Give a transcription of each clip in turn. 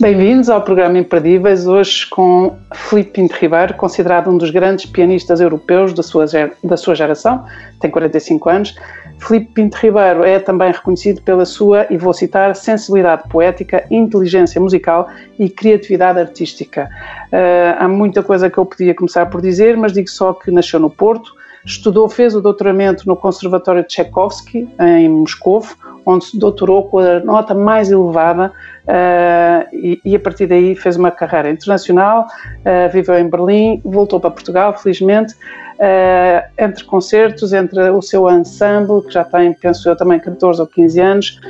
Bem-vindos ao programa Imperdíveis, hoje com Filipe Pinto Ribeiro, considerado um dos grandes pianistas europeus da sua, da sua geração, tem 45 anos. Filipe Pinto Ribeiro é também reconhecido pela sua, e vou citar, sensibilidade poética, inteligência musical e criatividade artística. Uh, há muita coisa que eu podia começar por dizer, mas digo só que nasceu no Porto, estudou, fez o doutoramento no Conservatório de Tchaikovsky, em Moscou, onde se doutorou com a nota mais elevada uh, e, e, a partir daí fez uma carreira internacional, uh, viveu em Berlim, voltou para Portugal, felizmente, uh, entre concertos, entre o seu ensemble, que já tem, penso eu, também 14 ou 15 anos,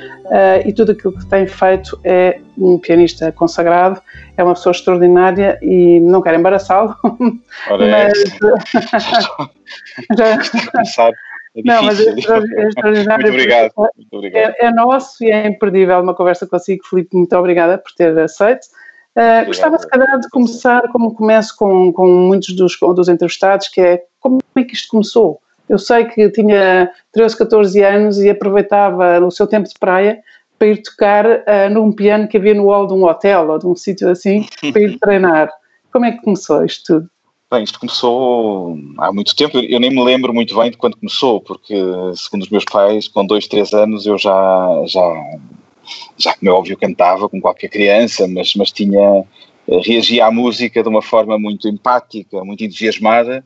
e tudo aquilo que tem feito é um pianista consagrado, é uma pessoa extraordinária e não quero embaraçá-lo, mas... já... É não, mas é, extraordinário. muito obrigado. Muito obrigado. É, é, nosso e é imperdível uma conversa consigo, Filipe. Muito obrigada por ter aceito. Uh, gostava, se calhar, de começar como começo com, com muitos dos, dos entrevistados, que é como é que isto começou? Eu sei que tinha 13, 14 anos e aproveitava o seu tempo de praia para ir tocar uh, num piano que havia no hall de um hotel ou de um sítio assim, para ir treinar. Como é que começou isto tudo? Bem, isto começou há muito tempo, eu nem me lembro muito bem de quando começou, porque segundo os meus pais, com dois, três anos eu já, já, já como é óbvio, cantava com qualquer criança, mas, mas tinha, eh, reagia à música de uma forma muito empática, muito entusiasmada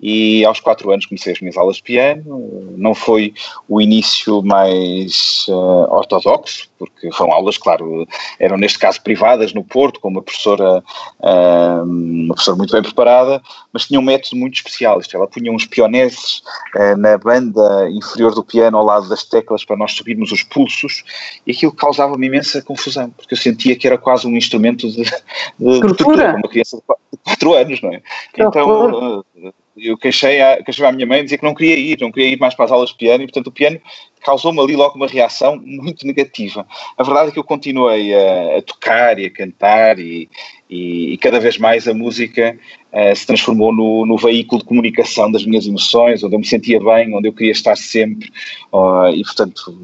e aos quatro anos comecei as minhas aulas de piano. Não foi o início mais uh, ortodoxo, porque foram aulas, claro, eram neste caso privadas no Porto, com uma professora, uh, uma professora muito bem preparada, mas tinha um método muito especial. Isto, ela punha uns pioneses uh, na banda inferior do piano ao lado das teclas para nós subirmos os pulsos e aquilo causava-me imensa confusão, porque eu sentia que era quase um instrumento de, de, tortura, uma criança de quatro anos, não é? Então eu queixei, a, queixei à minha mãe, dizia que não queria ir, não queria ir mais para as aulas de piano e, portanto, o piano causou-me ali logo uma reação muito negativa. A verdade é que eu continuei a, a tocar e a cantar e, e, e, cada vez mais a música uh, se transformou no, no, veículo de comunicação das minhas emoções, onde eu me sentia bem, onde eu queria estar sempre uh, e, portanto,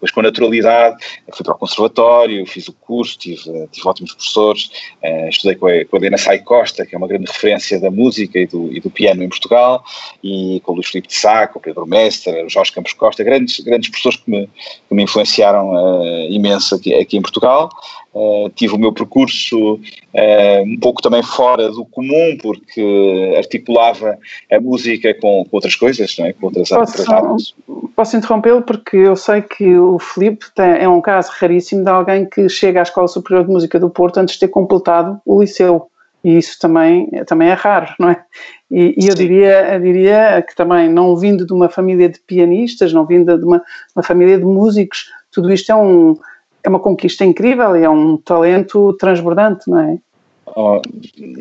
depois, com naturalidade, fui para o conservatório, fiz o curso, tive, tive ótimos professores, uh, estudei com a, com a Helena Sai Costa, que é uma grande referência da música e do, e do piano em Portugal, e com o Luís Filipe de Sá, com o Pedro Mestre, o Jorge Campos Costa, grandes, grandes professores que me, que me influenciaram uh, imenso aqui, aqui em Portugal. Uh, tive o meu percurso uh, um pouco também fora do comum, porque articulava a música com, com outras coisas, não é? com outras, posso, artes. Posso interrompê-lo, porque eu sei que o Filipe é um caso raríssimo de alguém que chega à Escola Superior de Música do Porto antes de ter completado o liceu. E isso também, também é raro, não é? E, e eu, diria, eu diria que também, não vindo de uma família de pianistas, não vindo de uma, uma família de músicos, tudo isto é um, é uma conquista incrível e é um talento transbordante, não é? Oh,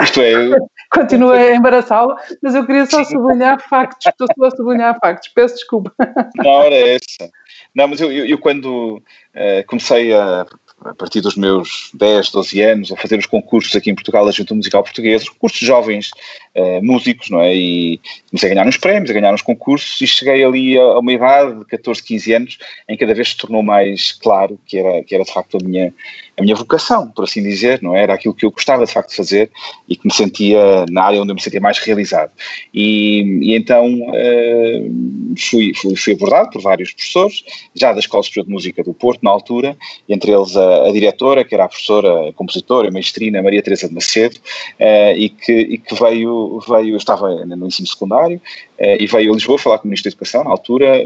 isto é. Continua a embaraçá-lo, mas eu queria só sublinhar factos, estou só a sublinhar factos, peço desculpa. Na hora é essa. Não, mas eu, eu, eu quando uh, comecei a a partir dos meus 10, 12 anos, a fazer os concursos aqui em Portugal da Junta Musical Portuguesa, concursos de jovens uh, músicos, não é? E comecei a ganhar uns prémios, a ganhar uns concursos e cheguei ali a, a, uma idade de 14, 15 anos em que cada vez se tornou mais claro que era, que era de facto a minha, a minha vocação, por assim dizer, não é? Era aquilo que eu gostava de facto de fazer e que me sentia na área onde eu me sentia mais realizado. E, e então uh, fui, fui, fui abordado por vários professores, já da Escola Superior de Música do Porto, na altura, entre eles a a, diretora, que era a professora, a compositora, a maestrina Maria Teresa de Macedo, uh, e, que, e que veio, veio, eu estava no ensino secundário, uh, e veio a Lisboa falar com o Ministro da Educação, na altura,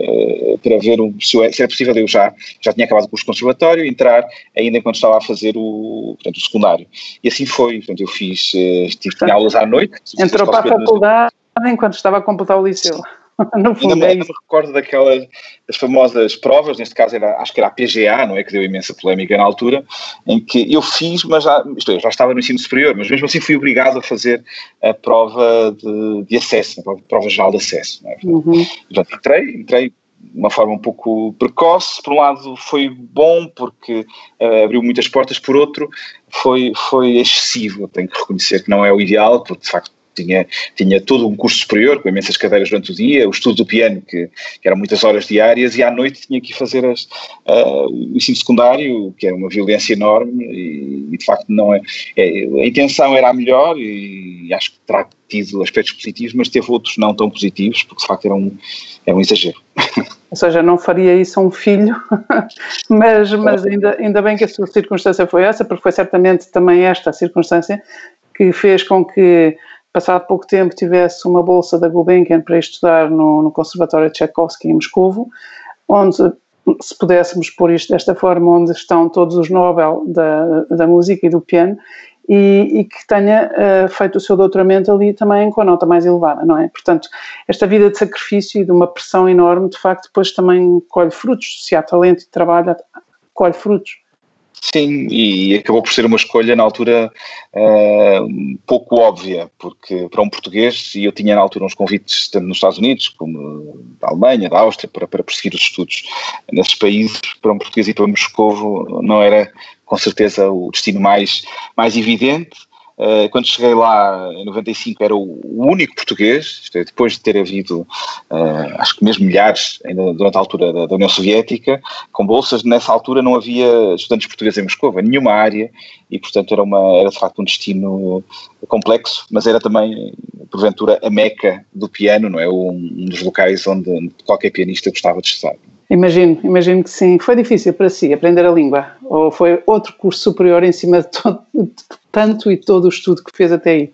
para ver um, se, é, se era possível, eu já, já tinha acabado o curso de conservatório, entrar ainda enquanto estava a fazer o, portanto, o secundário. E assim foi, portanto, eu fiz, tive, tinha aulas à noite. Entrou para a faculdade enquanto estava a completar o liceu. no fundo ainda, é me recordo daquelas das famosas provas, neste caso era, acho que era a PGA, não é, que deu imensa polémica na altura, em que eu fiz, mas já, isto é, já estava no ensino superior, mas mesmo assim fui obrigado a fazer a prova de, de acesso, a prova geral de acesso. É? Uhum. Portanto, entrei, entrei uma forma um pouco precoce. Por um lado foi bom porque uh, abriu muitas portas, por outro foi, foi excessivo. Tenho que reconhecer que não é o ideal, porque de facto tinha, tinha todo um curso superior, com imensas cadeiras durante o dia, o estudo do piano, que, que eram muitas horas diárias, e à noite tinha que fazer as, uh, o ensino secundário, que é uma violência enorme, e, e de facto não é, é, A intenção era a melhor, e, acho que terá tido aspectos positivos, mas teve outros não tão positivos, porque de facto era um, era um exagero. Ou seja, não faria isso a um filho, mas, mas ainda, ainda bem que a sua circunstância foi essa, porque foi certamente também esta a circunstância que fez com que passado pouco tempo tivesse uma bolsa da Gulbenkian para estudar no, no Conservatório de Tchaikovsky em Moscovo, onde se pudéssemos pôr isto desta forma, onde estão todos os Nobel da, da música e do piano, e, e que tenha uh, feito o seu doutoramento ali também com a nota mais elevada, não é? Portanto, esta vida de sacrifício e de uma pressão enorme, de facto, depois também colhe frutos. Se há talento e trabalho, colhe frutos. Sim, e acabou por ser uma escolha na altura uh, pouco óbvia, porque para um português, e eu tinha na altura uns convites tanto nos Estados Unidos como da Alemanha, da Áustria, para, para prosseguir os estudos nesses países, para um português ir para Moscou não era com certeza o destino mais, mais evidente. Uh, quando cheguei lá em 95 era o, único português, é, depois de ter havido, uh, acho que mesmo milhares, ainda durante a altura da, da, União Soviética, com bolsas, nessa altura não havia estudantes portugueses em Moscou, em nenhuma área, e portanto era, uma, era de facto um destino complexo, mas era também, porventura, a meca do piano, não é? Um, um dos locais onde qualquer pianista gostava de estar. Imagino, imagino que sim. Foi difícil para si aprender a língua? Ou foi outro curso superior em cima de, todo, de tanto e todo o estudo que fez até aí?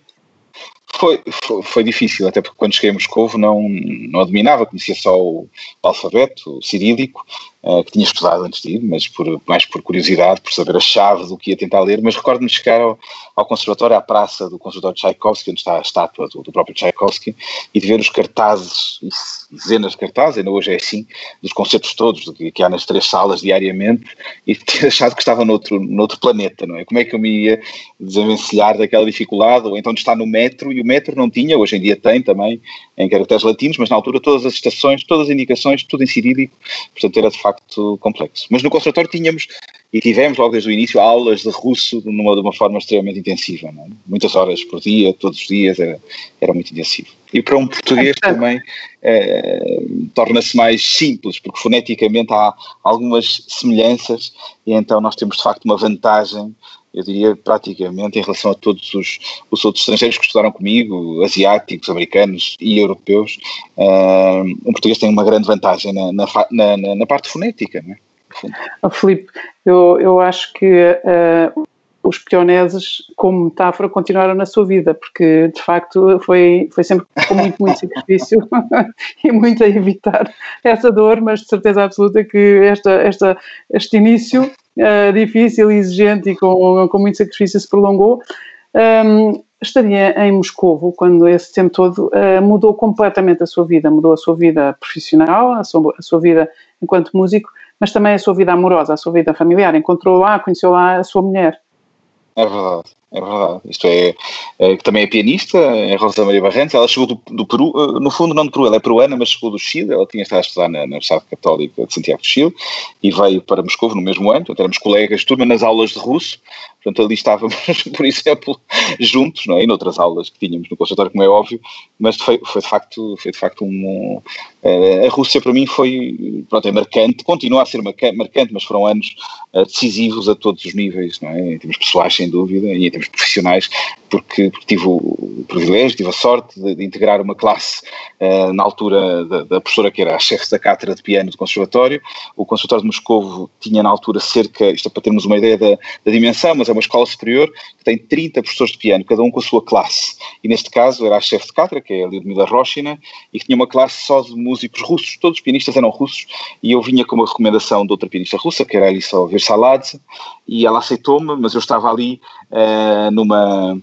Foi, foi, foi, difícil, até porque quando cheguei a Moscou não, não dominava, conhecia só o, o alfabeto o cirílico, uh, que tinha estudado antes de ir, mas por, mais por curiosidade, por saber a chave do que ia tentar ler, mas recordo-me de chegar ao, ao conservatório, à praça do conservatório de Tchaikovsky, onde está a estátua do, do próprio Tchaikovsky, e de ver os cartazes, dezenas de cartazes, ainda hoje é assim, dos concertos todos que, que há nas três salas diariamente, e ter achado que estava noutro, noutro planeta, não é? Como é que eu me ia desenvencilhar daquela dificuldade, ou então de estar no metro, e o metro não tinha, hoje em dia tem também, em caracteres latinos, mas na altura todas as estações, todas as indicações, tudo em cirílico, portanto era de facto complexo. Mas no conservatório tínhamos e tivemos logo desde o início aulas de russo numa, de uma forma extremamente intensiva, é? muitas horas por dia, todos os dias, era, era muito intensivo. E para um português também eh, torna-se mais simples, porque foneticamente há algumas semelhanças e então nós temos de facto uma vantagem eu diria praticamente em relação a todos os, os outros estrangeiros que estudaram comigo, asiáticos, americanos e europeus, uh, um português tem uma grande vantagem na, na, na, na parte fonética. Não é? Oh, Filipe, eu, eu acho que uh, os peoneses, como metáfora, continuaram na sua vida, porque de facto foi, foi sempre com muito, muito sacrifício e muito a evitar essa dor, mas de certeza absoluta que esta, esta, este início uh, difícil, exigente e com, com muito sacrifício se prolongou. Um, estaria em Moscovo quando esse tempo todo uh, mudou completamente a sua vida, mudou a sua vida profissional, a sua, a sua vida enquanto músico, mas também a sua vida amorosa, a sua vida familiar. Encontrou lá, conheceu lá a sua mulher. É verdade. É verdade. Isto é, é, que também é pianista, é Rosa Maria Barrantes. Ela chegou do, do, Peru, eh, no fundo não do Peru, ela é peruana, mas chegou do Chile. Ela tinha estado a estudar na, na Universidade Católica de Santiago do Chile e veio para Moscou no mesmo ano. Portanto, éramos colegas de turma nas aulas de russo. Portanto, ali estávamos, por exemplo, juntos, não é? E noutras aulas que tínhamos no conservatório, como é óbvio. Mas foi, foi de facto, foi de facto um. Uh, a Rússia para mim foi, pronto, é marcante, continua a ser marcante, mas foram anos uh, decisivos a todos os níveis, não é? Em termos pessoais, sem dúvida, e em termos profissionais, porque, porque tive o privilégio, tive a sorte de, de integrar uma classe uh, na altura da, da, professora que era a chefe da cátedra de piano do Conservatório. O Conservatório de Moscovo tinha na altura cerca, isto é para termos uma ideia da, da dimensão, mas é uma escola superior que tem 30 professores de piano, cada um com a sua classe. E neste caso era a chefe de cátedra, que é a Lyudmila Roshina, e que tinha uma classe só de músicos russos, todos os pianistas eram russos, e eu vinha com uma recomendação de outra pianista russa, que era a Alissa Versaladze, e ela aceitou-me, mas eu estava ali uh, numa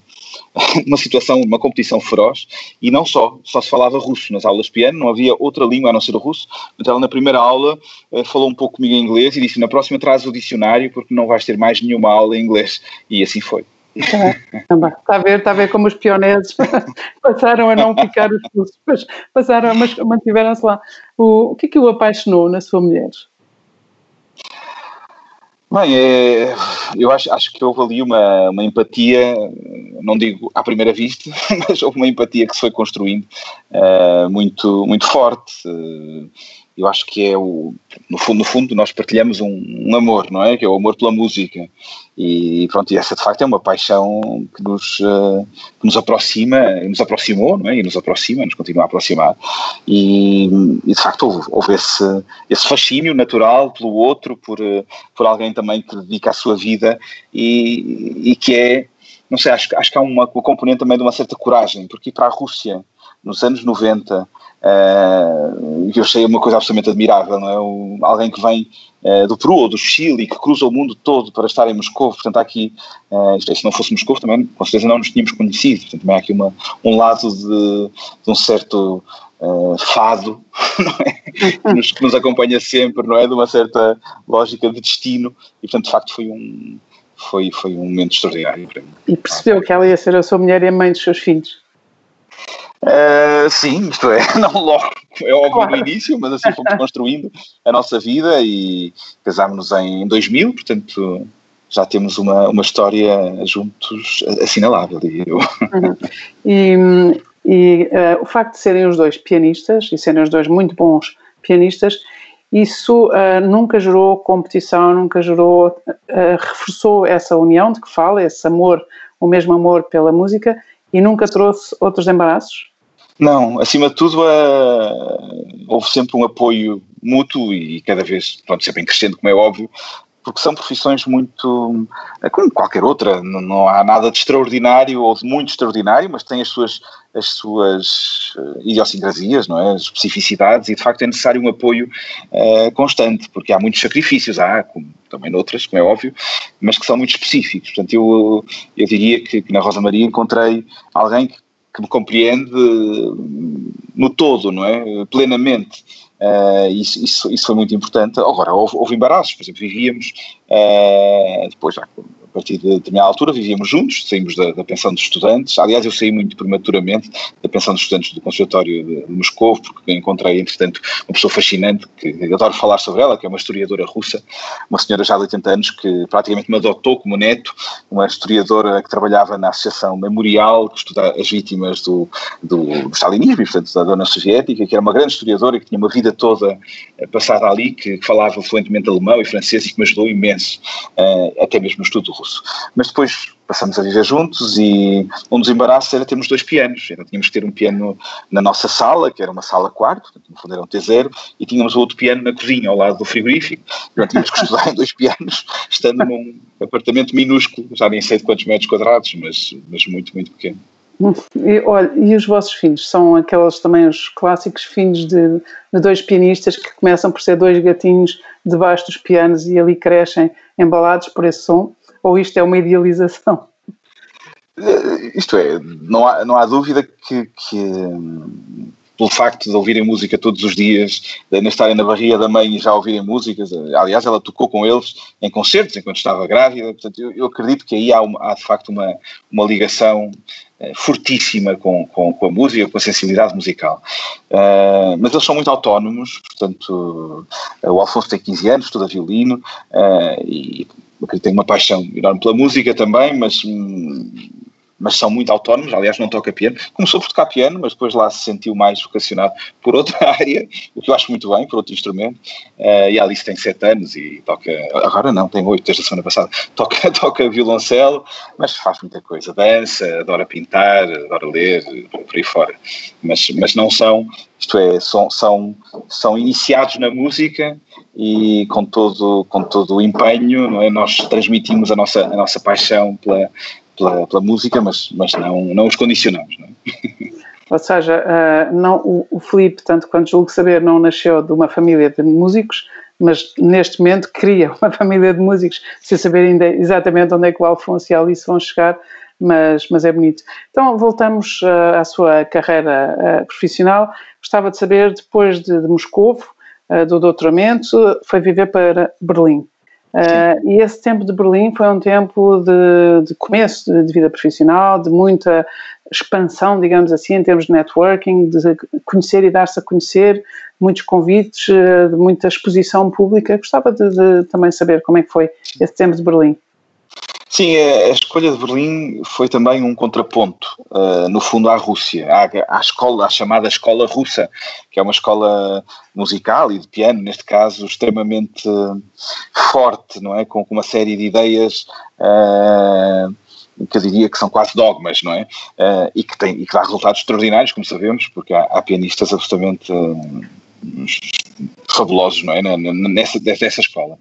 uma situação, uma competição feroz, e não só, só se falava russo nas aulas de piano, não havia outra língua a não ser o russo. Então ela na primeira aula uh, falou um pouco comigo em inglês e disse, na próxima traz o dicionário porque não vais ter mais nenhuma aula em inglês. E assim foi. Está a ver, está a ver como os pioneiros passaram a não ficar os russos, passaram, mas mantiveram-se lá. O, o que é que o apaixonou na sua mulher? Bem, é, eu acho, acho que houve ali uma, uma empatia, não digo à primeira vista, mas houve uma empatia que se foi construindo uh, muito, muito forte. Uh, eu acho que é o no fundo, no fundo nós partilhamos um, um, amor, não é? Que é o amor pela música e pronto, e essa de facto é uma paixão que nos, uh, que nos aproxima, nos aproximou, não é? E nos aproxima, nos continua a aproximar e, e de facto houve, houve, esse, esse fascínio natural pelo outro, por, uh, por alguém também que dedica a sua vida e, e que é, não sei, acho, acho que há uma, uma componente também de uma certa coragem, porque ir para a Rússia nos anos 90 Uh, eu achei uma coisa absolutamente admirável, não é? O, alguém que vem uh, do Peru ou do Chile e que cruza o mundo todo para estar em Moscou, portanto há aqui, uh, se não fosse Moscou também com certeza não nos tínhamos conhecido, portanto também há aqui uma, um lado de, de um certo uh, fado, é? nos, que nos acompanha sempre, não é? De uma certa lógica de destino e portanto de facto foi um, foi, foi um momento extraordinário para mim. E percebeu que ela ia ser a sua mulher e a mãe dos seus filhos? Uh, sim, isto é, não logo, é óbvio claro. no início, mas assim fomos construindo a nossa vida e casámos-nos em 2000, portanto já temos uma, uma história juntos assinalável, diria eu. Uhum. E, e uh, o facto de serem os dois pianistas e serem os dois muito bons pianistas, isso uh, nunca gerou competição, nunca gerou, reforçou essa união de que fala, esse amor, o mesmo amor pela música e nunca trouxe outros embaraços? Não, acima de tudo uh, houve sempre um apoio mútuo e cada vez, pronto, sempre em crescendo, como é óbvio, porque são profissões muito, eh, como qualquer outra, não, não, há nada de extraordinário ou de muito extraordinário, mas tem as suas, as suas uh, idiosincrasias, não é? as especificidades, e de facto é necessário um apoio uh, constante, porque há muitos sacrifícios, há, como também noutras, como é óbvio, mas que são muito específicos. Portanto, eu, eu diria que, que na Rosa Maria encontrei alguém que, que me compreende no todo, não é? Plenamente. Uh, isso, isso, isso, foi muito importante. Agora, houve, houve embaraços, por exemplo, vivíamos, uh, depois já partir de determinada altura vivíamos juntos, saímos da, da, pensão de estudantes. Aliás, eu saí muito prematuramente da pensão de estudantes do Conservatório de, de Moscou, porque encontrei, entretanto, uma pessoa fascinante, que adoro falar sobre ela, que é uma historiadora russa, uma senhora já de 80 anos, que praticamente me adotou como neto, uma historiadora que trabalhava na Associação Memorial, que estuda as vítimas do, do, do stalinismo, portanto, da Dona Soviética, que era uma grande historiadora e que tinha uma vida toda eh, passada ali, que, que falava fluentemente alemão e francês e que me ajudou imenso, uh, até mesmo no estudo russo. Mas depois passamos a viver juntos e um dos embaraços era termos dois pianos. Então tínhamos que ter um piano na nossa sala, que era uma sala quarto, no fundo era um T0, e tínhamos outro piano na cozinha, ao lado do frigorífico. Então tínhamos que estudar em dois pianos, estando num apartamento minúsculo, já nem sei de quantos metros quadrados, mas, mas muito, muito pequeno. E, olha, e os vossos filhos? São aqueles também os clássicos filhos de, de, dois pianistas que começam por ser dois gatinhos debaixo dos pianos e ali crescem embalados por esse som? Ou isto é uma idealização? Eh, isto é, não há, não há dúvida que, que pelo facto de ouvirem música todos os dias, de ainda estarem na barriga da mãe e já ouvirem músicas, aliás, ela tocou com eles em concertos enquanto estava grávida, portanto, eu, eu acredito que aí há, uma, há, de facto uma, uma ligação eh, fortíssima com, com, com, a música, com a sensibilidade musical. Uh, mas eles são muito autónomos, portanto, o Alfonso tem 15 anos, estuda violino uh, e tem uma paixão enorme pela música também, mas hum, mas são muito autónomos, aliás não toca piano, começou por tocar piano, mas depois lá se sentiu mais vocacionado por outra área, o que eu acho muito bem, por outro instrumento, uh, e a Alice tem sete anos e toca, agora não, tem oito desde a semana passada, toca, toca violoncelo, mas faz muita coisa, dança, adora pintar, adora ler, por aí fora, mas, mas não são, isto é, são, são, são iniciados na música e com todo, com todo o empenho, é? nós transmitimos a nossa, a nossa paixão pela, pela, pela música, mas, mas não, não os condicionamos. Não é? Ou seja, uh, não, o, o Filipe, tanto quanto julgo saber, não nasceu de uma família de músicos, mas neste momento cria uma família de músicos, sem saber ainda exatamente onde é que o Alfonso e a Alice vão chegar, mas, mas é bonito. Então, voltamos uh, à sua carreira uh, profissional. Gostava de saber, depois de, de Moscou, uh, do doutoramento, foi viver para Berlim. Uh, e esse tempo de Berlim foi um tempo de, de começo de, de, vida profissional, de muita expansão, digamos assim, em termos de networking, de conhecer e dar-se a conhecer, muitos convites, uh, de muita exposição pública. Gostava de, de, também saber como é que foi esse tempo de Berlim. Sim, a, escolha de Berlim foi também um contraponto, uh, no fundo, à Rússia, à, à, escola, à chamada escola russa, que é uma escola musical e de piano, neste caso, extremamente uh, forte, não é? Com, com, uma série de ideias uh, que eu diria que são quase dogmas, não é? Uh, e, que tem, e que dá resultados extraordinários, como sabemos, porque há, há pianistas absolutamente fabulosos, não é? Nessa, nessa escola.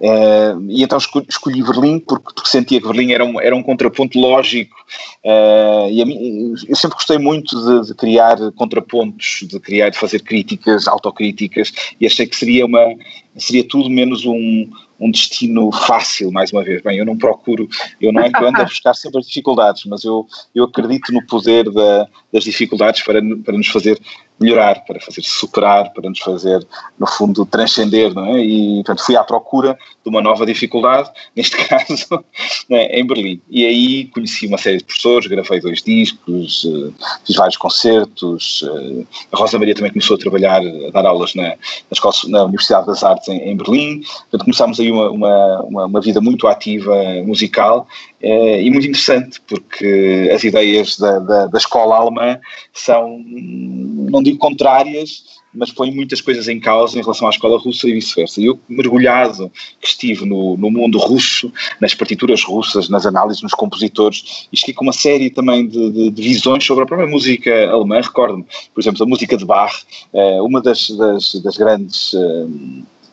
Uh, e então escolhi, Berlim porque, porque, sentia que Berlim era um, era um contraponto lógico uh, e mim, eu sempre gostei muito de, de, criar contrapontos, de criar, de fazer críticas, autocríticas e achei que seria uma seria tudo menos um, um destino fácil, mais uma vez. Bem, eu não procuro, eu não é que ando a buscar sempre as dificuldades, mas eu, eu acredito no poder da, das dificuldades para, para nos fazer melhorar, para fazer superar, para nos fazer, no fundo, transcender, não é? E, portanto, fui à procura de uma nova dificuldade, neste caso, é? em Berlim. E aí conheci uma série de professores, gravei dois discos, eh, fiz vários concertos, eh, a Rosa Maria também começou a trabalhar, a dar aulas na, na, escola, na Universidade das Artes em, em Berlim, portanto, começámos aí uma, uma, uma, vida muito ativa musical eh, e muito interessante, porque as ideias da, da, da escola alemã são, não digo contrárias, mas põe muitas coisas em causa em relação à escola russa e vice-versa. Eu, mergulhado que estive no, no mundo russo, nas partituras russas, nas análises, nos compositores, e cheguei com uma série também de, de, de visões sobre a própria música alemã. Recordo-me, por exemplo, a música de Bach, eh, uma das, das, das grandes eh,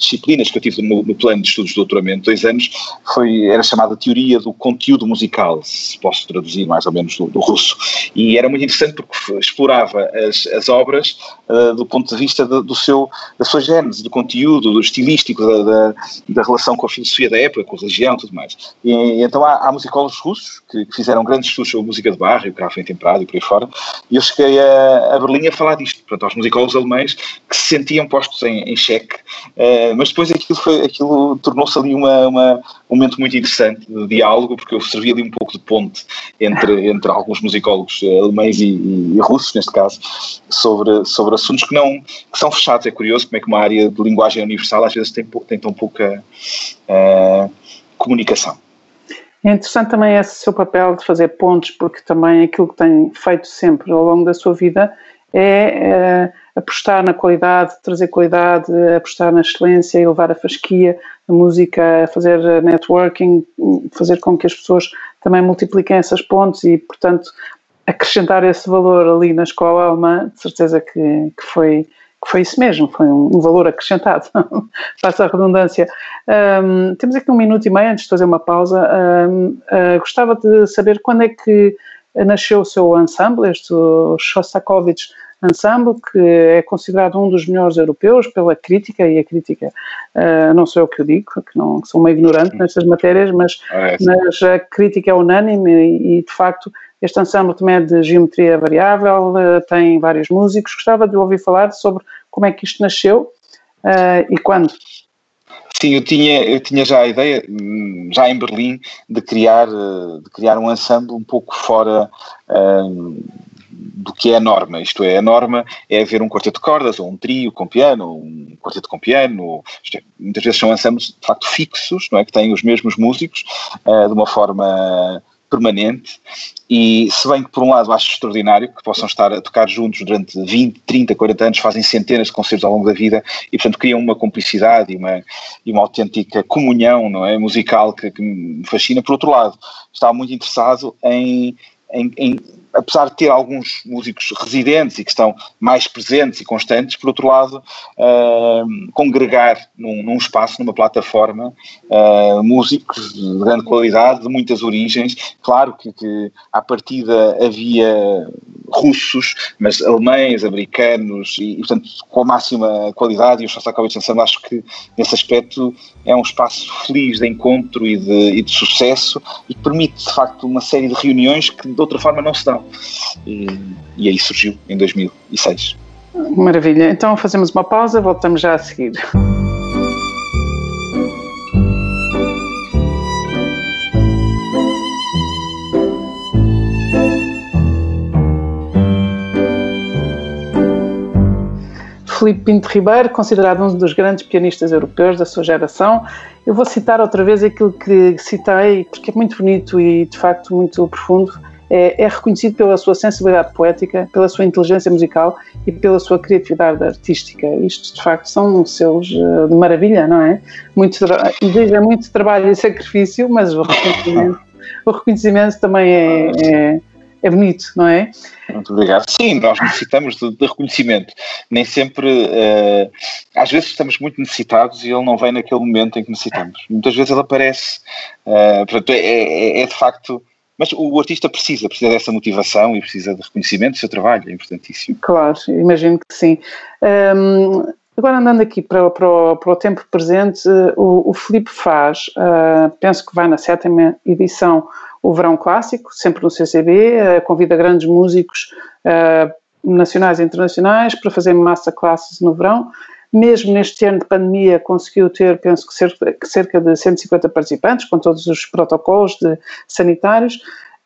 disciplinas que eu tive no, no, plano de estudos de doutoramento, dois anos, foi, era chamada Teoria do Conteúdo Musical, se posso traduzir mais ou menos do, do russo. E era muito interessante porque explorava as, as obras uh, do ponto de vista do seu, da sua gênese, do conteúdo, do estilístico, da, da, da, relação com a filosofia da época, com a religião e tudo mais. E, e então há, há, musicólogos russos que, fizeram grandes estudos sobre música de barra, o em temperado e por aí fora, e eu cheguei a, a Berlim a falar disto, portanto, aos musicólogos alemães que se sentiam postos em, em xeque uh, mas depois aquilo, foi, aquilo tornou-se ali uma, uma, um momento muito interessante de diálogo, porque eu servi ali um pouco de ponte entre, entre alguns musicólogos eh, alemães e, e, e, russos, neste caso, sobre, sobre assuntos que não que são fechados. É curioso como é que uma área de linguagem universal às vezes tem, tem tão pouca uh, comunicação. É interessante também esse seu papel de fazer pontos, porque também aquilo que tem feito sempre ao longo da sua vida é, é apostar na qualidade, trazer qualidade, apostar na excelência, elevar a fasquia, a música, fazer networking, fazer com que as pessoas também multipliquem essas pontes e, portanto, acrescentar esse valor ali na escola alemã, de certeza que, que foi que foi isso mesmo, foi um, valor acrescentado, passa a redundância. Um, temos aqui um minuto e meio antes de fazer uma pausa. Um, uh, ah, gostava de saber quando é que nasceu o seu ensemble, este Shostakovich Ensemble, que é considerado um dos melhores europeus pela crítica, e a crítica, uh, não sou eu que o digo, que não que sou uma ignorante nestas matérias, mas, ah, é mas a crítica é unânime e, e, de facto, este ensemble também é de geometria variável, uh, tem vários músicos. Gostava de ouvir falar sobre como é que isto nasceu uh, e quando. Sim, eu tinha, eu tinha já a ideia, hum, já em Berlim, de criar, de criar um ensemble um pouco fora do que é a norma, isto é, a norma é haver um quarteto de cordas, ou um trio com piano, ou um quarteto com piano, é, muitas vezes são ensembles de facto fixos, não é, que têm os mesmos músicos, uh, de uma forma permanente, e se bem que por um lado acho extraordinário que possam estar a tocar juntos durante 20, 30, 40 anos, fazem centenas de concertos ao longo da vida e portanto criam uma cumplicidade e uma, e uma autêntica comunhão não é, musical que, que me fascina. Por outro lado, estava muito interessado em, em, em apesar de ter alguns músicos residentes e que estão mais presentes e constantes, por outro lado, uh, congregar num, num, espaço, numa plataforma, uh, músicos de grande qualidade, de muitas origens. Claro que, que à partida havia russos, mas alemães, americanos e, e portanto, com a máxima qualidade. E o Shostakovich Ensemble acho que, nesse aspecto, é um espaço feliz de encontro e de, e de sucesso e que permite, de facto, uma série de reuniões que de outra forma não se dão. E, e aí surgiu em 2006. Maravilha. Então fazemos uma pausa, voltamos já a seguir. Filipe Pinto Ribeiro, considerado um dos grandes pianistas europeus da sua geração. Eu vou citar outra vez aquilo que citei, porque é muito bonito e de facto muito profundo. É, é reconhecido pela sua sensibilidade poética, pela sua inteligência musical e pela sua criatividade artística. Isto, de facto, são seus eh, de maravilha, não é? Muito, exige muito trabalho e sacrifício, mas o reconhecimento, o reconhecimento também é, é é bonito, não é? Muito obrigado. Sim, nós necessitamos de, de reconhecimento. Nem sempre, uh, às vezes estamos muito necessitados e ele não vem naquele momento em que necessitamos. Muitas vezes ele aparece. Uh, portanto, é, é, é, de facto. Mas o artista precisa, precisa dessa motivação e precisa de reconhecimento do seu trabalho, é importantíssimo. Claro, imagino que sim. Um, agora andando aqui para, para, o, para o tempo presente, o, o Felipe faz, uh, penso que vai na sétima edição, o Verão Clássico, sempre no CCB, eh, convida grandes músicos uh, nacionais e internacionais para fazer massa classes no verão. Mesmo neste ano de pandemia, conseguiu ter, penso que cerca, cerca de 150 participantes, com todos os protocolos de, sanitários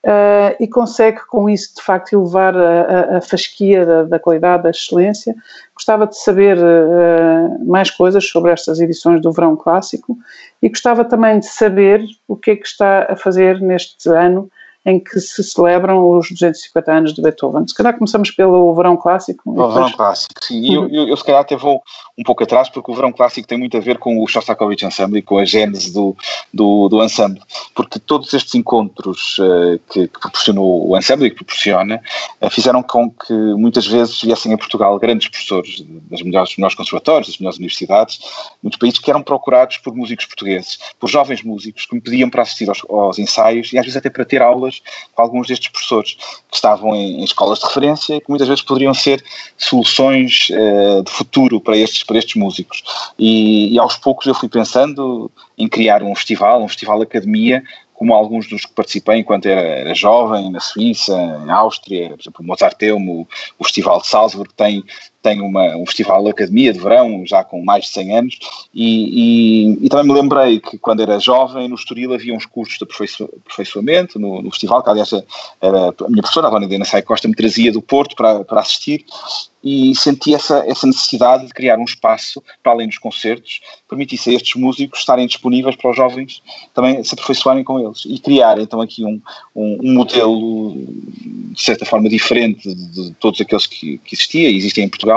uh, e consegue com isso de facto elevar a, a, a fasquia da, da, qualidade, da excelência. Gostava de saber uh, mais coisas sobre estas edições do Verão Clássico e gostava também de saber o que é que está a fazer neste ano em que se celebram os 250 anos de Beethoven. Se calhar começamos pelo Verão Clássico. O depois... Verão Clássico, sim. Uhum. Eu, eu, eu, se calhar até vou um pouco atrás, porque o Verão Clássico tem muito a ver com o Shostakovich Ensemble e com a gênese do, do, do ensemble, porque todos estes encontros uh, que, que, proporcionou o ensemble e que proporciona, uh, fizeram com que muitas vezes viessem a Portugal grandes professores das melhores, dos melhores conservatórios, das melhores universidades, muitos países que eram procurados por músicos portugueses, por jovens músicos que me pediam para assistir aos, aos ensaios e às vezes até para ter aulas com alguns destes professores que estavam em, em, escolas de referência e que muitas vezes poderiam ser soluções uh, de futuro para estes, para estes músicos. E, e aos poucos eu fui pensando em criar um festival, um festival academia, como alguns dos que participei enquanto era, era jovem, na Suíça, em Áustria, por exemplo, o Mozarteum, o, o Festival de Salzburg tem, tem uma, um festival de academia de verão, já com mais de 100 anos, e, e, e, também me lembrei que quando era jovem, no Estoril havia uns cursos de aperfeiçoamento no, no festival, que aliás era, a minha professora, a Dona Helena Sai Costa, me trazia do Porto para, para assistir, e senti essa, essa necessidade de criar um espaço, para além dos concertos, permitisse a estes músicos estarem disponíveis para os jovens também se aperfeiçoarem com eles e criar então aqui um, um, um modelo de certa forma diferente de, de todos aqueles que, que existia e existem em Portugal,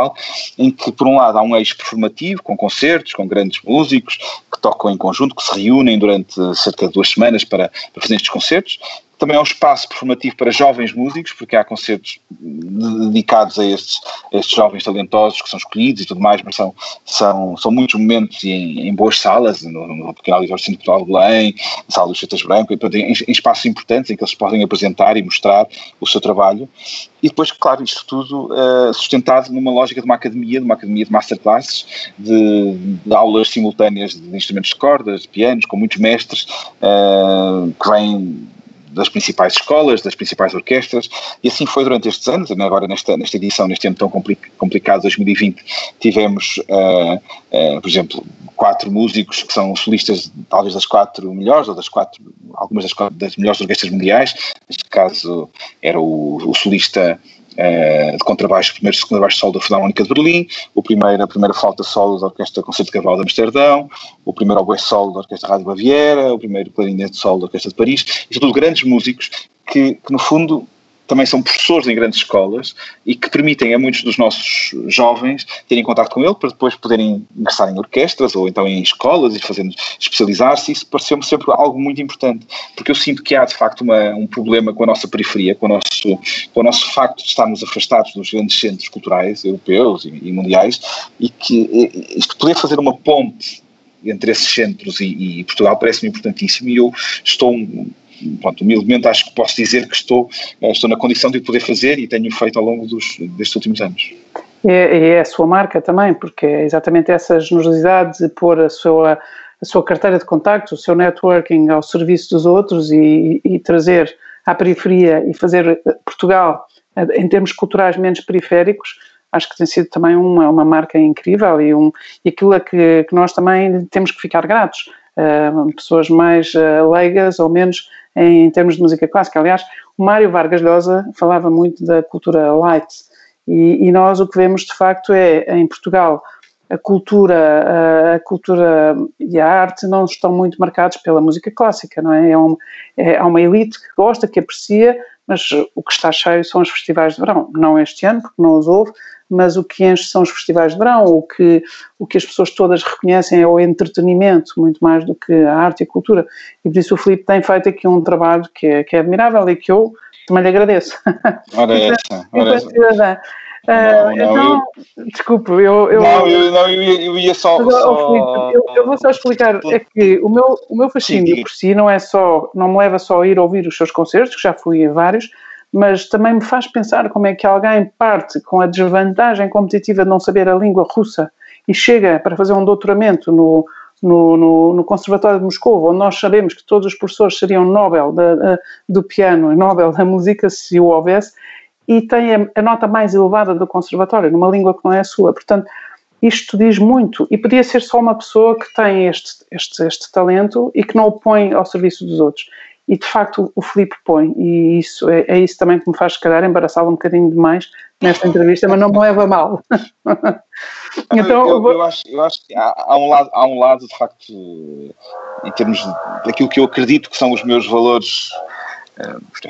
em que por um lado há um eixo performativo, com concertos, com grandes músicos que tocam em conjunto, que se reúnem durante cerca de duas semanas para, para fazer estes concertos, também é um espaço performativo para jovens músicos, porque há concertos dedicados a estes, a estes jovens talentosos que são escolhidos e tudo mais, mas são, são, são muitos momentos em, em boas salas, no, no Pequeno Auditório Central de Belém, na Sala dos Chetas Branco, em, em, espaços importantes em que eles podem apresentar e mostrar o seu trabalho. E depois, claro, isto tudo uh, sustentado numa lógica de uma academia, de uma academia de masterclasses, de, de aulas simultâneas de instrumentos de cordas, de pianos, com muitos mestres uh, que vêm das principais escolas, das principais orquestras, e assim foi durante estes anos, agora nesta, nesta edição, neste ano tão complicado, 2020, tivemos, uh, uh, por exemplo, quatro músicos que são solistas talvez das quatro melhores, ou das quatro, algumas das, quatro, das melhores orquestras mundiais, neste caso era o, o solista uh, de contrabaixo, primeiro e segundo baixo solo da Filarmónica de Berlim, o primeiro, a primeira flauta solo da Orquestra Concerto de Cavalo de Amsterdão, o primeiro oboe solo da Orquestra Rádio Baviera, o primeiro clarinete solo da Orquestra de Paris, isto tudo grandes músicos que, que no fundo também são professores em grandes escolas e que permitem a muitos dos nossos jovens terem contato com ele para depois poderem ingressar em orquestras ou então em escolas e fazendo especializar-se. Isso pareceu-me sempre algo muito importante, porque eu sinto que há de facto uma, um problema com a nossa periferia, com o nosso, com o nosso facto de estarmos afastados dos grandes centros culturais europeus e, e mundiais e que isto poder fazer uma ponte entre esses centros e, e Portugal parece-me importantíssimo e eu estou pronto, humildemente acho que posso dizer que estou, eh, estou na condição de o poder fazer e tenho feito ao longo dos, destes últimos anos. E é, é a sua marca também, porque é exatamente essa generosidade de pôr a sua, a sua carteira de contactos, o seu networking ao serviço dos outros e, e trazer à periferia e fazer Portugal, eh, em termos culturais menos periféricos, acho que tem sido também uma, uma marca incrível e, um, e aquilo a que, que nós também temos que ficar gratos. Uh, pessoas mais uh, leigas ou menos em, termos de música clássica. Aliás, o Mário Vargas Llosa falava muito da cultura light e, e nós o que vemos de facto é em Portugal a cultura, a cultura e a arte não estão muito marcados pela música clássica, não é? É, um, é? Há uma elite que gosta, que aprecia, mas o que está cheio são os festivais de verão. Não este ano, porque não os houve, mas o que enche são os festivais de verão, o que, o que as pessoas todas reconhecem é o entretenimento, muito mais do que a arte e a cultura. E por isso o Filipe tem feito aqui um trabalho que é, que é admirável e que eu também lhe agradeço. Ora essa, ora essa. Uh, não, então, eu, desculpe, eu, eu. Não, eu, não, eu, ia, eu ia só. Mas, só Filipe, eu, eu, vou só explicar. É que o meu, o meu fascínio sim, por si não é só. Não me leva só a ir ouvir os seus concertos, que já fui a vários, mas também me faz pensar como é que alguém parte com a desvantagem competitiva de não saber a língua russa e chega para fazer um doutoramento no, no, no, no Conservatório de Moscou, onde nós sabemos que todos os professores seriam Nobel da, do piano e Nobel da música, se o houvesse, e tem a, a, nota mais elevada do Conservatório, numa língua que não é a sua. Portanto, isto diz muito. E podia ser só uma pessoa que tem este, este, este talento e que não o põe ao serviço dos outros e de facto o Filipe põe, e isso é, é, isso também que me faz, se calhar, embaraçá-lo um bocadinho demais nesta entrevista, mas não me leva mal. então, eu, eu, eu, acho, eu acho que há, há, um lado, há um lado, de facto, em termos daquilo que eu acredito que são os meus valores,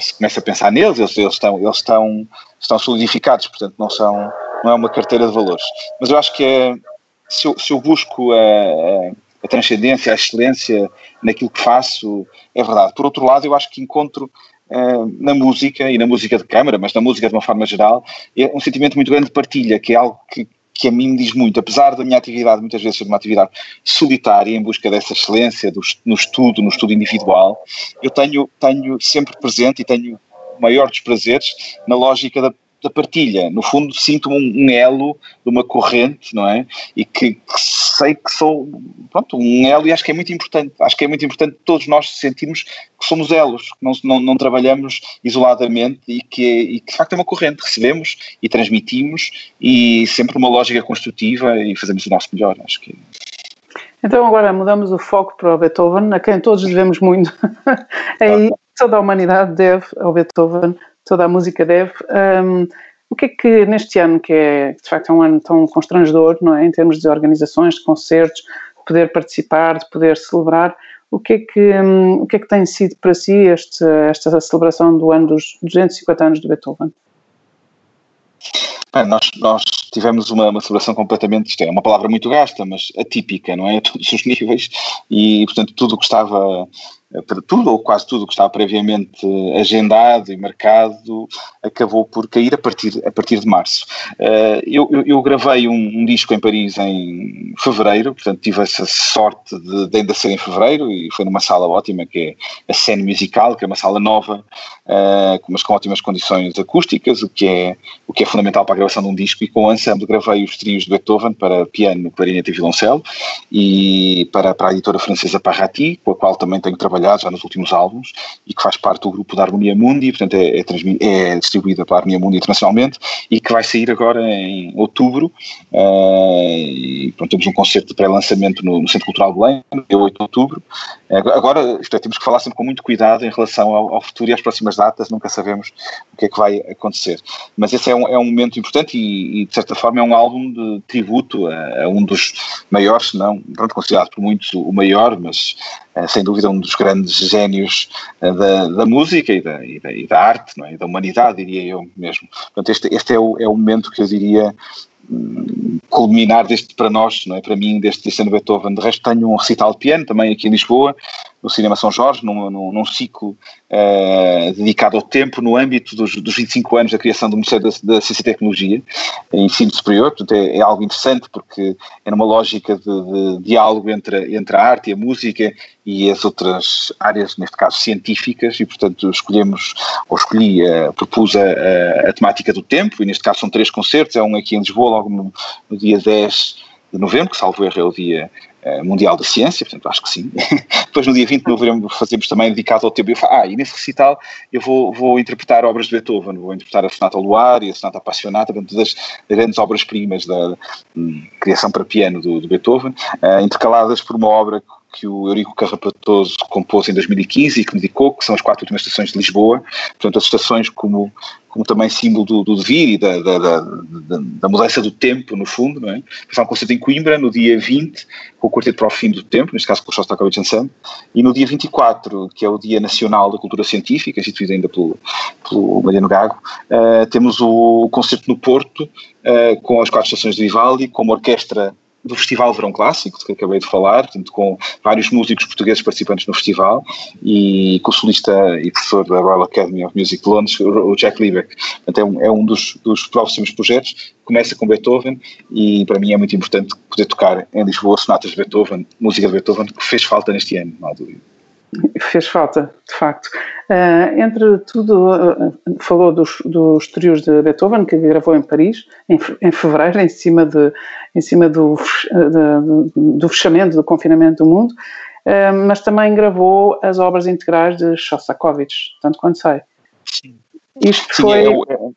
se começa a pensar neles, eles, eles, estão, eles estão, estão solidificados, portanto não são, não é uma carteira de valores. Mas eu acho que é, se, eu, se eu busco a, a transcendência, a excelência naquilo que faço, é verdade. Por outro lado, eu acho que encontro uh, na música, e na música de câmara, mas na música de uma forma geral, é um sentimento muito grande de partilha, que é algo que, que a mim me diz muito, apesar da minha atividade muitas vezes ser uma atividade solitária, em busca dessa excelência do, no estudo, no estudo individual, eu tenho, tenho sempre presente e tenho maior dos prazeres na lógica da da partilha. No fundo, sinto um, um elo de uma corrente, não é? E que, que, sei que sou, pronto, um elo e acho que é muito importante. Acho que é muito importante todos nós sentirmos que somos elos, que não, não, não trabalhamos isoladamente e que, e que de facto é uma corrente. Recebemos e transmitimos e sempre uma lógica construtiva e fazemos o nosso melhor. Acho que. Então agora mudamos o foco para o Beethoven, a quem todos devemos muito. é toda a humanidade deve ao Beethoven toda a música deve. Um, o que é que neste ano, que é de facto é um ano tão constrangedor, não é? Em termos de organizações, de concertos, de poder participar, de poder celebrar, o que é que, um, o que, é que tem sido para si este, esta celebração do ano dos 250 anos de Beethoven? Bem, nós, nós tivemos uma, uma celebração completamente, isto é uma palavra muito gasta, mas atípica, não é? A todos os níveis, e portanto tudo o que estava tudo ou quase tudo que estava previamente agendado e marcado acabou por cair a partir, a partir de março. Eh, eu, eu, eu gravei um, um, disco em Paris em fevereiro, portanto tive essa sorte de, de, ainda ser em fevereiro e foi numa sala ótima que é a Cena Musical, que é uma sala nova, eh, mas com ótimas condições acústicas, o que, é, o que é fundamental para a gravação de um disco e com o ensemble gravei os trios de Beethoven para piano, clarinete e violoncelo e para, para a editora francesa Parati, com a qual também tenho trabalhado trabalhado já nos últimos álbuns e que faz parte do grupo da Harmonia Mundi, portanto é, é, é distribuída pela Harmonia Mundi internacionalmente e que vai sair agora em outubro uh, pronto, temos um concerto de pré-lançamento no, no, Centro Cultural de no dia 8 de outubro. Agora, isto é, temos que falar sempre com muito cuidado em relação ao, ao, futuro e às próximas datas, nunca sabemos o que é que vai acontecer. Mas esse é um, é um momento importante e, e, de certa forma, é um álbum de tributo a, a um dos maiores, não, pronto, considerado por muitos o maior, mas sem dúvida um dos grandes génios é, da, da música e da, e da, e da arte, não é? da humanidade, diria eu mesmo. Portanto, este, este é, o, é o momento que eu diria culminar deste para nós, não é? para mim, deste, deste ano Beethoven. De resto, tenho um recital de piano também aqui em Lisboa, no Cinema São Jorge, num, num, num ciclo uh, dedicado ao tempo, no âmbito dos, dos 25 anos da criação do Museu da, da Ciência e Tecnologia, em ensino superior. Portanto, é, é, algo interessante porque é numa lógica de, de, diálogo entre, entre a arte e a música e as outras áreas, neste caso científicas, e portanto escolhemos, ou escolhi, uh, propus a, a, a, temática do tempo, e neste caso são três concertos, é um aqui em Lisboa, logo no, no dia 10 de novembro, que salvo erro é o dia mundial da ciência, portanto acho que sim. Depois no dia 20 de novembro fazemos também dedicado ao tempo. Ah, e nesse recital eu vou, vou interpretar obras de Beethoven, vou interpretar a Sonata Luar e a Sonata Apassionata, portanto das grandes obras-primas da um, criação para piano do, do Beethoven, uh, intercaladas por uma obra que o Eurico Carrapatoso compôs em 2015 e que me dedicou, que são as quatro últimas estações de Lisboa, portanto as estações como, como também símbolo do, do devir e da, da, da, da, mudança do tempo, no fundo, não é? Foi um concerto em Coimbra, no dia 20, com o Quarteto para o Fim do Tempo, neste caso com o Shostakovich Ensemble, e no dia 24, que é o Dia Nacional da Cultura Científica, instituído ainda pelo, pelo Mariano Gago, uh, temos o concerto no Porto, uh, com as quatro estações de Vivaldi, com uma orquestra do Festival Verão Clássico, de que acabei de falar, portanto, com vários músicos portugueses participantes no festival e com o solista e professor da Royal Academy of Music de Londres, o Jack Liebeck. Portanto, é um, é um dos, dos próximos projetos. Começa com Beethoven e para mim é muito importante poder tocar em Lisboa sonatas de Beethoven, música de Beethoven, que fez falta neste ano, não há dúvida. Fez falta, de facto. Uh, entre tudo, uh, falou dos, dos trios de Beethoven, que gravou em Paris, em, em fevereiro, em cima, de, em cima do, de, do fechamento, do confinamento do mundo, uh, mas também gravou as obras integrais de Shostakovich, tanto quanto sei. Sim. Isto Sim, foi. É, é,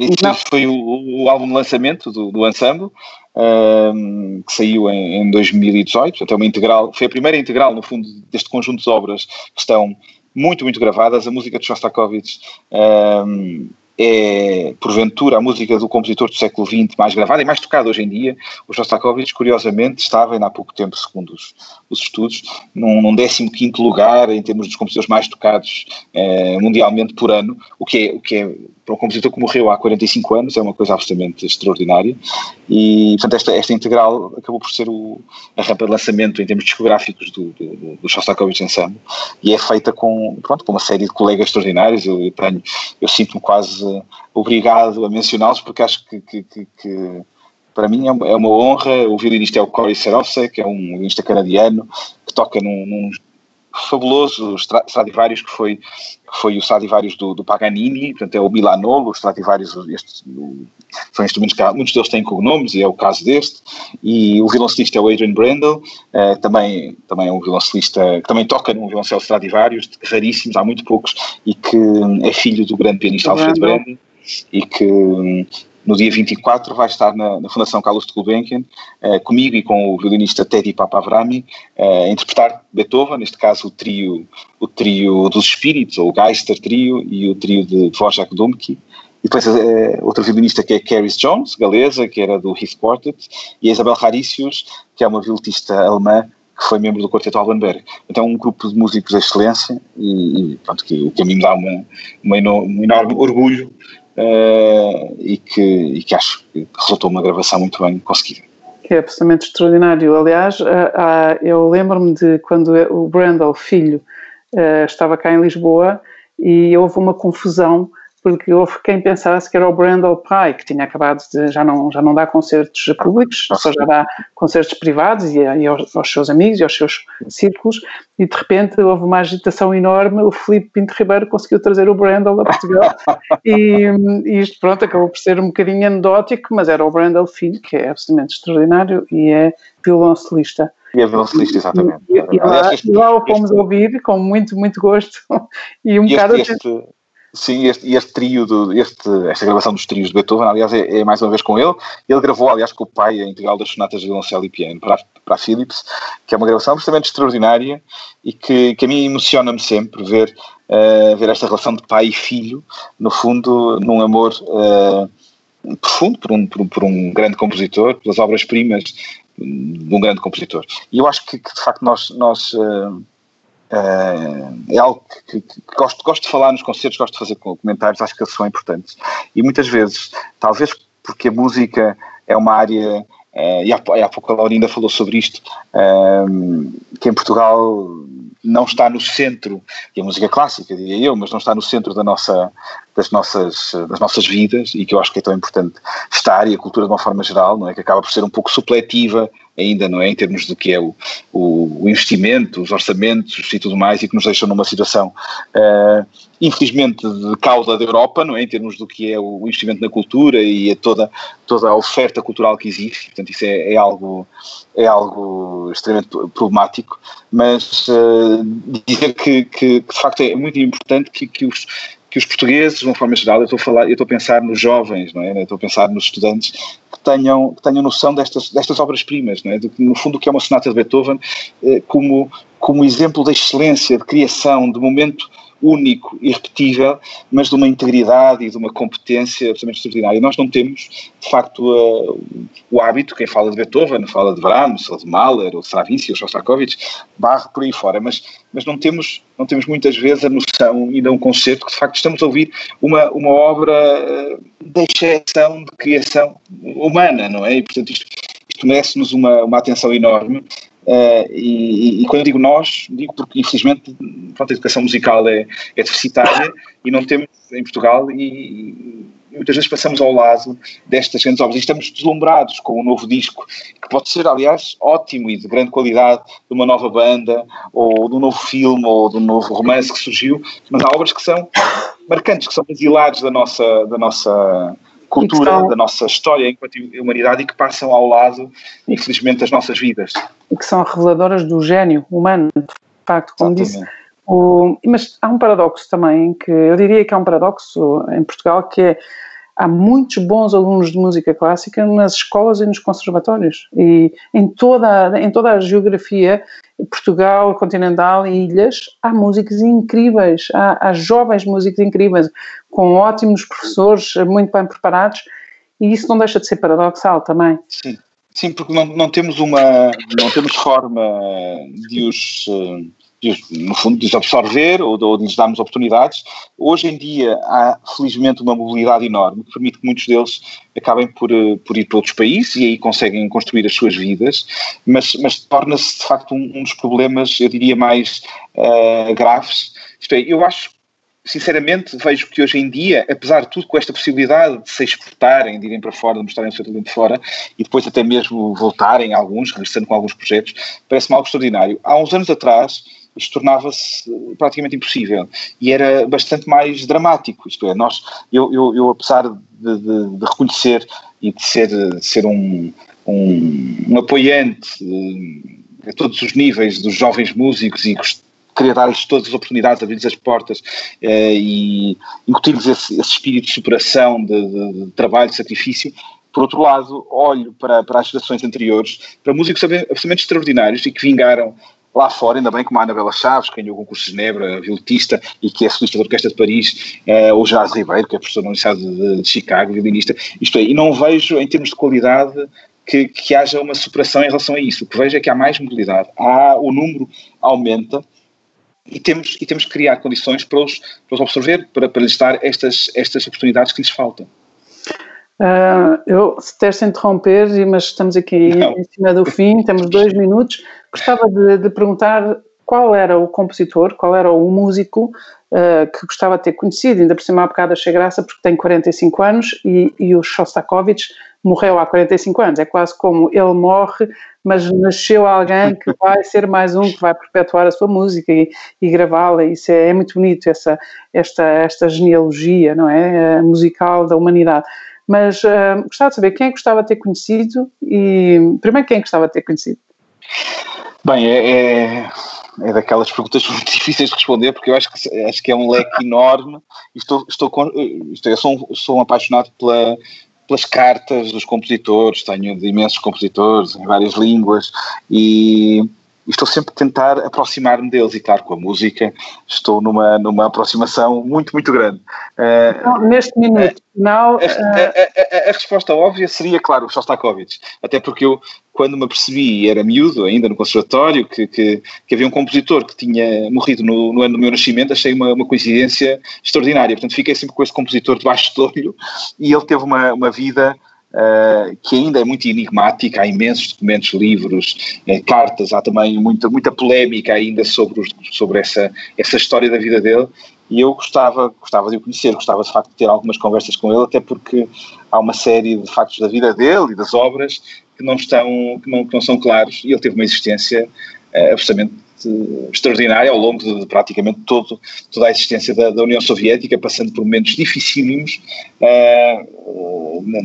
este foi o, o, álbum de lançamento do, do ensemble, um, que saiu em, em 2018, portanto é uma integral, foi a primeira integral, no fundo, deste conjunto de obras que estão muito, muito gravadas. A música de Shostakovich um, é, porventura, a música do compositor do século XX mais gravada e mais tocada hoje em dia. O Shostakovich, curiosamente, estava, ainda há pouco tempo, segundo os, os estudos, num, num 15 lugar em termos dos compositores mais tocados eh, mundialmente por ano, o que, é, o que é, para um compositor que morreu há 45 anos, é uma coisa absolutamente extraordinária. E, portanto, esta, esta integral acabou por ser o, a rampa de lançamento em termos discográficos do, do, do Shostakovich Ensemble e é feita com, pronto, com uma série de colegas extraordinários. Eu, eu tenho, eu sinto-me quase obrigado a mencioná-los porque acho que, que, que, que para mim é uma, é honra. O violinista é o Corey Serofse, que é um violinista canadiano que toca num, num fabuloso. Stradivarius que foi, que foi o Stradivarius do, do, Paganini, portanto é o Milanolo, o Stradivarius, este, o, são instrumentos que muitos deles têm cognomes e é o caso deste, e o violoncelista é o Adrian Brandel, eh, também, também é um violoncelista que também toca num violoncelo Stradivarius, raríssimos, há muito poucos, e que é filho do grande pianista Alfred Brandel, e que no dia 24 vai estar na, na Fundação Carlos de Gulbenkian, uh, comigo e com o violinista Teddy Papavrami, uh, a interpretar Beethoven, neste caso o trio, o trio dos espíritos, ou o Geister Trio, e o trio de Dvorak Dumki. E depois uh, outra violinista que é Caris Jones, galesa, que era do Heath Quartet, e a Isabel Haricius, que é uma violinista alemã que foi membro do Quarteto Albanberg. Então um grupo de músicos de excelência e, e pronto, que, que a mim me dá uma, uma um enorme orgulho uh, e, que, e que acho que resultou uma gravação muito bem conseguida. Que é absolutamente extraordinário. Aliás, uh, uh, eu lembro-me de quando o Brandel, filho, estava cá em Lisboa e houve uma confusão porque houve quem pensasse que era o Brandel pai, que tinha acabado de, já não, já não dá concertos públicos, só já dá concertos privados e, e aos, aos, seus amigos e aos seus círculos, e de repente houve uma agitação enorme, o Filipe Pinto Ribeiro conseguiu trazer o Brandel a Portugal, e, e, isto pronto, acabou por ser um bocadinho anedótico, mas era o Brandel filho, que é absolutamente extraordinário e é violoncelista. E é violoncelista, exatamente. E, e lá, lá o fomos ouvir com muito, muito gosto e um bocado... Este, Sim, este, este trio, do, este, esta gravação dos trios de Beethoven, aliás, é, é, mais uma vez com ele. Ele gravou, aliás, com o pai a integral das sonatas de violoncelo e piano para, para a Philips, que é uma gravação absolutamente extraordinária e que, que a mim emociona-me sempre ver, uh, ver esta relação de pai e filho, no fundo, num amor uh, profundo por um, por, por, um grande compositor, pelas obras-primas de um grande compositor. E eu acho que, que de facto nós, nós Uh, é algo que, que, que, gosto, gosto de falar nos concertos, gosto de fazer comentários, acho que eles são importantes. E muitas vezes, talvez porque a música é uma área, uh, e, há, há pouco a Laurinda falou sobre isto, uh, que em Portugal não está no centro, e a música clássica, diria eu, mas não está no centro da nossa, das, nossas, das nossas vidas e que eu acho que é tão importante estar, e a cultura de uma forma geral, não é? que acaba por ser um pouco supletiva ainda, não é? Em termos do que é o, o, investimento, os orçamentos e tudo mais, e que nos deixam numa situação, uh, infelizmente, de cauda da Europa, não é? Em termos do que é o investimento na cultura e a toda, toda a oferta cultural que existe. Portanto, isso é, é algo, é algo extremamente problemático, mas uh, dizer que, que, que, de facto, é muito importante que, que os que os portugueses, de uma forma geral, eu estou a falar, eu estou a pensar nos jovens, não é? Eu estou a pensar nos estudantes tenham, que tenham noção destas, destas obras-primas, é? Do, no fundo, o que é uma sonata de Beethoven, eh, como, como exemplo da excelência, de criação, de momento único, irrepetível, mas de uma integridade e de uma competência absolutamente extraordinária. Nós não temos, de facto, uh, o hábito, quem fala de Beethoven, fala de Brahms, ou de Mahler, ou de Stravinsky, ou Shostakovich, barre por aí fora, mas, mas não, temos, não temos muitas vezes a noção e não um conceito que, de facto, estamos a ouvir uma, uma obra uh, de exceção de criação humana, não é? E, portanto, isto, isto merece-nos uma, uma atenção enorme Uh, e, e, quando digo nós, digo porque infelizmente pronto, a educação musical é, é deficitária e não temos em Portugal e, e, muitas vezes passamos ao lado destas grandes obras. E estamos deslumbrados com um novo disco que pode ser aliás ótimo e de grande qualidade de uma nova banda ou de um novo filme ou de um novo romance que surgiu, mas há obras que são marcantes, que são basilares da nossa, da nossa cultura, são, da nossa história enquanto humanidade e que passam ao lado, infelizmente, das nossas vidas. E que são reveladoras do gênio humano, de facto, como Exatamente. disse. O, mas há um paradoxo também, que eu diria que há um paradoxo em Portugal, que é há muitos bons alunos de música clássica nas escolas e nos conservatórios e em toda, em toda a geografia Portugal continental e ilhas, há músicos incríveis, há, há jovens músicos incríveis, com ótimos professores, muito bem preparados, e isso não deixa de ser paradoxal também. Sim, sim porque não, não temos uma, não temos forma de os eh, no fundo, de os absorver ou de, ou de lhes darmos oportunidades. Hoje em dia há, felizmente, uma mobilidade enorme que permite que muitos deles acabem por, eh, por ir para outros países e aí conseguem construir as suas vidas, mas, mas torna-se, de facto, um, um, dos problemas, eu diria, mais uh, graves. Isto é, eu acho sinceramente, vejo que hoje em dia, apesar de tudo, com esta possibilidade de se exportarem, de irem para fora, de mostrarem o seu talento fora e depois até mesmo voltarem alguns, regressando com alguns projetos, parece-me algo extraordinário. Há uns anos atrás, isto tornava-se praticamente impossível e era bastante mais dramático. Isto é, nós, eu, eu, eu apesar de, de, de, reconhecer e de ser, de ser um, um, um apoiante eh, a todos os níveis dos jovens músicos e queria dar-lhes todas as oportunidades, abrir-lhes as portas eh, e incutir-lhes esse, esse, espírito de superação, de, de, de, trabalho, de sacrifício. Por outro lado, olho para, para as gerações anteriores, para músicos absolutamente extraordinários e que vingaram lá fora, ainda bem como a Anabela Chaves, que ganhou o concurso de Genebra, violitista, e que é solista da Orquestra de Paris, uh, ou Jazz Ribeiro, que é professor da Universidade de, de Chicago, violinista, isto é, e não vejo, em termos de qualidade, que, que haja uma superação em relação a isso. O que vejo é que há mais mobilidade, há, o número aumenta, e temos, e temos que criar condições para os, para os absorver, para, para lhes dar estas, estas oportunidades que lhes faltam. Uh, eu detesto interromper, mas estamos aqui Não. em cima do fim, temos dois minutos. Gostava de, de, perguntar qual era o compositor, qual era o músico uh, que gostava de ter conhecido, ainda por cima há bocado achei graça porque tem 45 anos e, e o Shostakovich morreu há 45 anos, é quase como ele morre, mas nasceu alguém que vai ser mais um, que vai perpetuar a sua música e, e gravá-la, isso é, é, muito bonito, essa, esta, esta genealogia, não é, musical da humanidade. Mas uh, gostava de saber quem é que gostava de ter conhecido e, primeiro, quem é que gostava de ter conhecido? Bem, é, é, é, daquelas perguntas muito difíceis de responder, porque eu acho que, acho que é um leque enorme e estou, estou, estou eu sou, sou um apaixonado pela, pelas cartas dos compositores, tenho de imensos compositores em várias línguas e estou sempre a tentar aproximar-me deles. E claro, com a música estou numa, numa aproximação muito, muito grande. Então, neste minuto final... A, a, a, a, resposta óbvia seria, claro, o Shostakovich, até porque eu, quando me apercebi, era miúdo ainda no conservatório, que, que, que havia um compositor que tinha morrido no, no, ano do meu nascimento, achei uma, uma coincidência extraordinária, portanto fiquei sempre com esse compositor debaixo do olho. E ele teve uma, uma vida uh, que ainda é muito enigmática, há imensos documentos, livros, uh, cartas, há também muita, muita polémica ainda sobre, os, sobre essa, essa história da vida dele. E eu gostava, gostava de o conhecer, gostava de facto de ter algumas conversas com ele, até porque há uma série de factos da vida dele e das obras que não estão, que não, que não são claros. E ele teve uma existência uh, absolutamente extraordinária ao longo de, de praticamente todo, toda a existência da, da, União Soviética, passando por momentos dificílimos uh, na,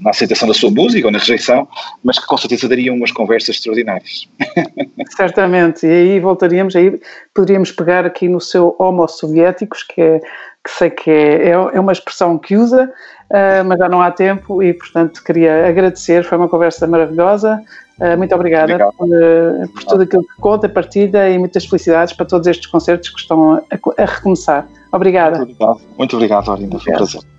na, aceitação da sua música ou na rejeição, mas que com certeza dariam umas conversas extraordinárias. Certamente, e aí voltaríamos, aí poderíamos pegar aqui no seu Homo Soviéticos, que, é, que sei que é, é, é uma expressão que usa, uh, mas já não há tempo e, portanto, queria agradecer, foi uma conversa maravilhosa. Uh, muito obrigada por, uh, por, tudo aquilo que conta, partilha e muitas felicidades para todos estes concertos que estão a, a recomeçar. Obrigada. Muito obrigado, muito obrigado Orinda, foi um prazer.